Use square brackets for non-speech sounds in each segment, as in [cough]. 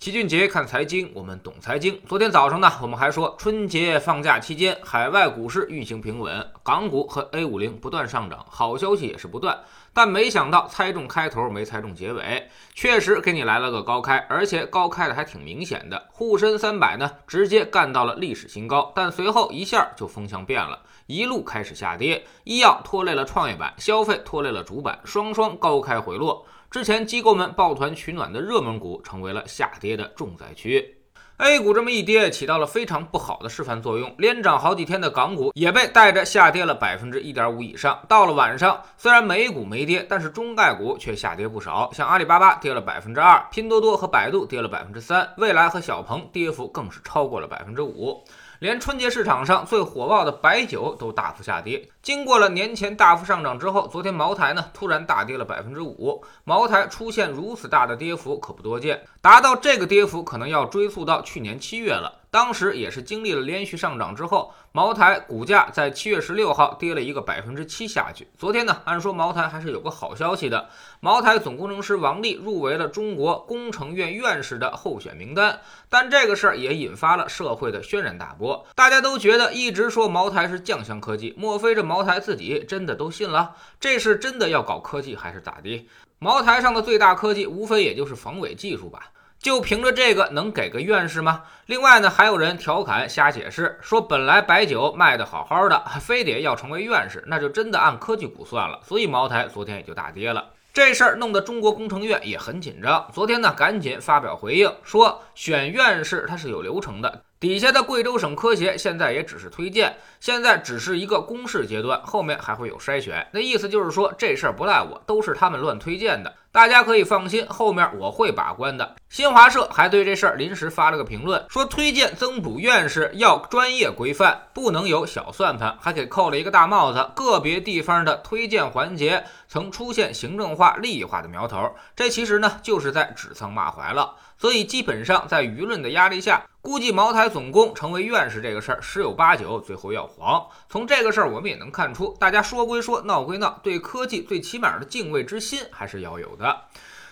齐俊杰看财经，我们懂财经。昨天早上呢，我们还说春节放假期间，海外股市运行平稳，港股和 A 五零不断上涨，好消息也是不断。但没想到猜中开头没猜中结尾，确实给你来了个高开，而且高开的还挺明显的。沪深三百呢，直接干到了历史新高，但随后一下就风向变了，一路开始下跌。医药拖累了创业板，消费拖累了主板，双双高开回落。之前机构们抱团取暖的热门股，成为了下跌的重灾区。A 股这么一跌，起到了非常不好的示范作用。连涨好几天的港股也被带着下跌了百分之一点五以上。到了晚上，虽然美股没跌，但是中概股却下跌不少。像阿里巴巴跌了百分之二，拼多多和百度跌了百分之三，未来和小鹏跌幅更是超过了百分之五。连春节市场上最火爆的白酒都大幅下跌。经过了年前大幅上涨之后，昨天茅台呢突然大跌了百分之五。茅台出现如此大的跌幅可不多见，达到这个跌幅可能要追溯到去年七月了。当时也是经历了连续上涨之后，茅台股价在七月十六号跌了一个百分之七下去。昨天呢，按说茅台还是有个好消息的，茅台总工程师王力入围了中国工程院院士的候选名单。但这个事儿也引发了社会的轩然大波，大家都觉得一直说茅台是酱香科技，莫非这茅台自己真的都信了？这是真的要搞科技还是咋的？茅台上的最大科技无非也就是防伪技术吧。就凭着这个能给个院士吗？另外呢，还有人调侃瞎解释，说本来白酒卖的好好的，[laughs] 非得要成为院士，那就真的按科技股算了。所以茅台昨天也就大跌了。这事儿弄得中国工程院也很紧张，昨天呢赶紧发表回应，说选院士它是有流程的。底下的贵州省科协现在也只是推荐，现在只是一个公示阶段，后面还会有筛选。那意思就是说，这事儿不赖我，都是他们乱推荐的，大家可以放心，后面我会把关的。新华社还对这事儿临时发了个评论，说推荐增补院士要专业规范，不能有小算盘，还给扣了一个大帽子。个别地方的推荐环节曾出现行政化、利益化的苗头，这其实呢就是在指桑骂槐了。所以基本上在舆论的压力下，估计茅台总工成为院士这个事儿十有八九最后要黄。从这个事儿我们也能看出，大家说归说，闹归闹，对科技最起码的敬畏之心还是要有的。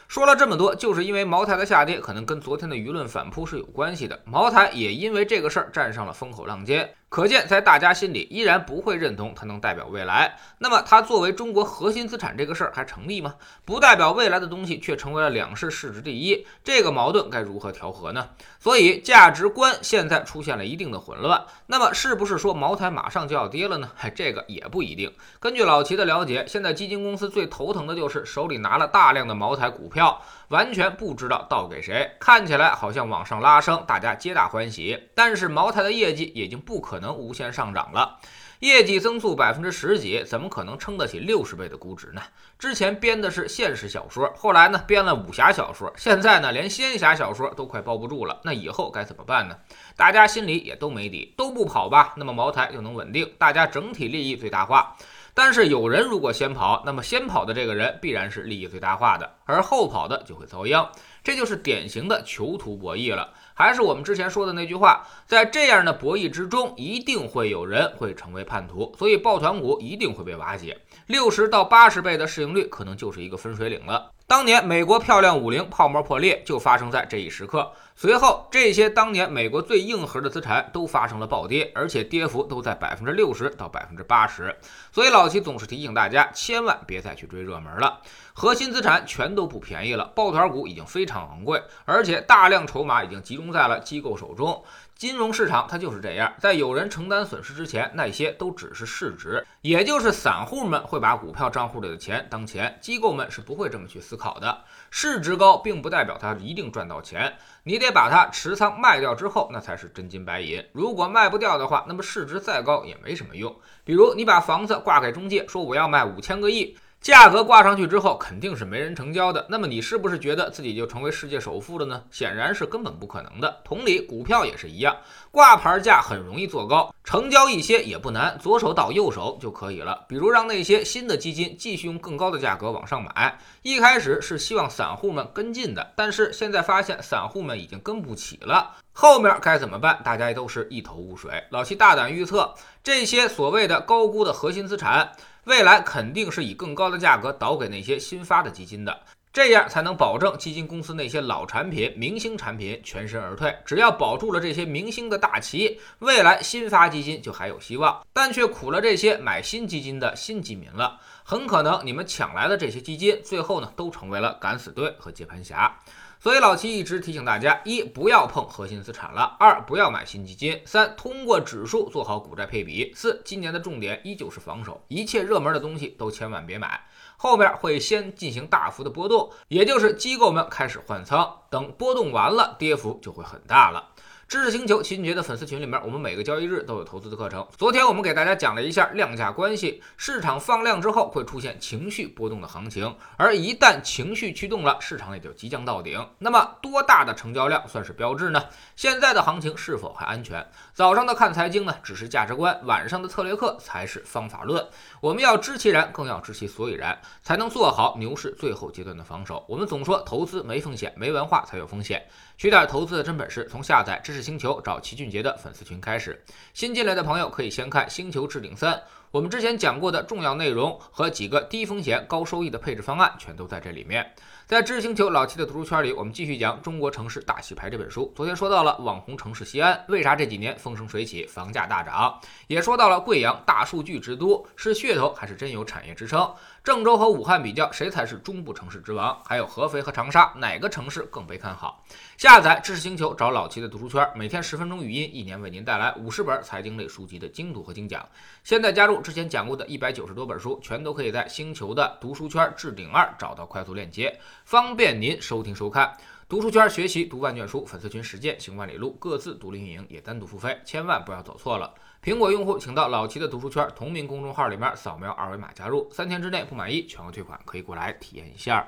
说了这么多，就是因为茅台的下跌可能跟昨天的舆论反扑是有关系的。茅台也因为这个事儿站上了风口浪尖。可见，在大家心里依然不会认同它能代表未来。那么，它作为中国核心资产这个事儿还成立吗？不代表未来的东西却成为了两市市值第一，这个矛盾该如何调和呢？所以，价值观现在出现了一定的混乱。那么，是不是说茅台马上就要跌了呢？嗨，这个也不一定。根据老齐的了解，现在基金公司最头疼的就是手里拿了大量的茅台股票，完全不知道倒给谁。看起来好像往上拉升，大家皆大欢喜，但是茅台的业绩已经不可。能无限上涨了，业绩增速百分之十几，怎么可能撑得起六十倍的估值呢？之前编的是现实小说，后来呢编了武侠小说，现在呢连仙侠小说都快包不住了，那以后该怎么办呢？大家心里也都没底，都不跑吧，那么茅台就能稳定，大家整体利益最大化。但是有人如果先跑，那么先跑的这个人必然是利益最大化的，而后跑的就会遭殃，这就是典型的囚徒博弈了。还是我们之前说的那句话，在这样的博弈之中，一定会有人会成为叛徒，所以抱团股一定会被瓦解。六十到八十倍的市盈率，可能就是一个分水岭了。当年美国漂亮五零泡沫破裂，就发生在这一时刻。随后，这些当年美国最硬核的资产都发生了暴跌，而且跌幅都在百分之六十到百分之八十。所以老齐总是提醒大家，千万别再去追热门了。核心资产全都不便宜了，抱团股已经非常昂贵，而且大量筹码已经集中在了机构手中。金融市场它就是这样，在有人承担损失之前，那些都只是市值，也就是散户们会把股票账户里的钱当钱，机构们是不会这么去思考的。市值高并不代表它一定赚到钱，你得把它持仓卖掉之后，那才是真金白银。如果卖不掉的话，那么市值再高也没什么用。比如你把房子挂给中介，说我要卖五千个亿。价格挂上去之后，肯定是没人成交的。那么你是不是觉得自己就成为世界首富了呢？显然是根本不可能的。同理，股票也是一样，挂牌价很容易做高，成交一些也不难，左手倒右手就可以了。比如让那些新的基金继续用更高的价格往上买，一开始是希望散户们跟进的，但是现在发现散户们已经跟不起了，后面该怎么办？大家都是一头雾水。老七大胆预测，这些所谓的高估的核心资产。未来肯定是以更高的价格倒给那些新发的基金的，这样才能保证基金公司那些老产品、明星产品全身而退。只要保住了这些明星的大旗，未来新发基金就还有希望。但却苦了这些买新基金的新基民了，很可能你们抢来的这些基金，最后呢都成为了敢死队和接盘侠。所以老七一直提醒大家：一不要碰核心资产了；二不要买新基金；三通过指数做好股债配比；四今年的重点依旧是防守，一切热门的东西都千万别买。后面会先进行大幅的波动，也就是机构们开始换仓，等波动完了，跌幅就会很大了。知识星球齐俊杰的粉丝群里面，我们每个交易日都有投资的课程。昨天我们给大家讲了一下量价关系，市场放量之后会出现情绪波动的行情，而一旦情绪驱动了，市场也就即将到顶。那么多大的成交量算是标志呢？现在的行情是否还安全？早上的看财经呢，只是价值观；晚上的策略课才是方法论。我们要知其然，更要知其所以然，才能做好牛市最后阶段的防守。我们总说投资没风险，没文化才有风险。学点投资的真本事，从下载知识星球找齐俊杰的粉丝群开始。新进来的朋友可以先看《星球置顶三》，我们之前讲过的重要内容和几个低风险高收益的配置方案，全都在这里面。在知识星球老七的读书圈里，我们继续讲《中国城市大洗牌》这本书。昨天说到了网红城市西安，为啥这几年风生水起，房价大涨？也说到了贵阳大数据之都，是噱头还是真有产业支撑？郑州和武汉比较，谁才是中部城市之王？还有合肥和长沙，哪个城市更被看好？下载知识星球，找老七的读书圈，每天十分钟语音，一年为您带来五十本财经类 [laughs] 书籍的精读和精讲。现在加之前讲过的一百九十多本书，全都可以在星球的读书圈置顶二找到快速链接。方便您收听收看，读书圈学习读万卷书，粉丝群实践行万里路，各自独立运营也单独付费，千万不要走错了。苹果用户请到老齐的读书圈同名公众号里面扫描二维码加入，三天之内不满意全额退款，可以过来体验一下。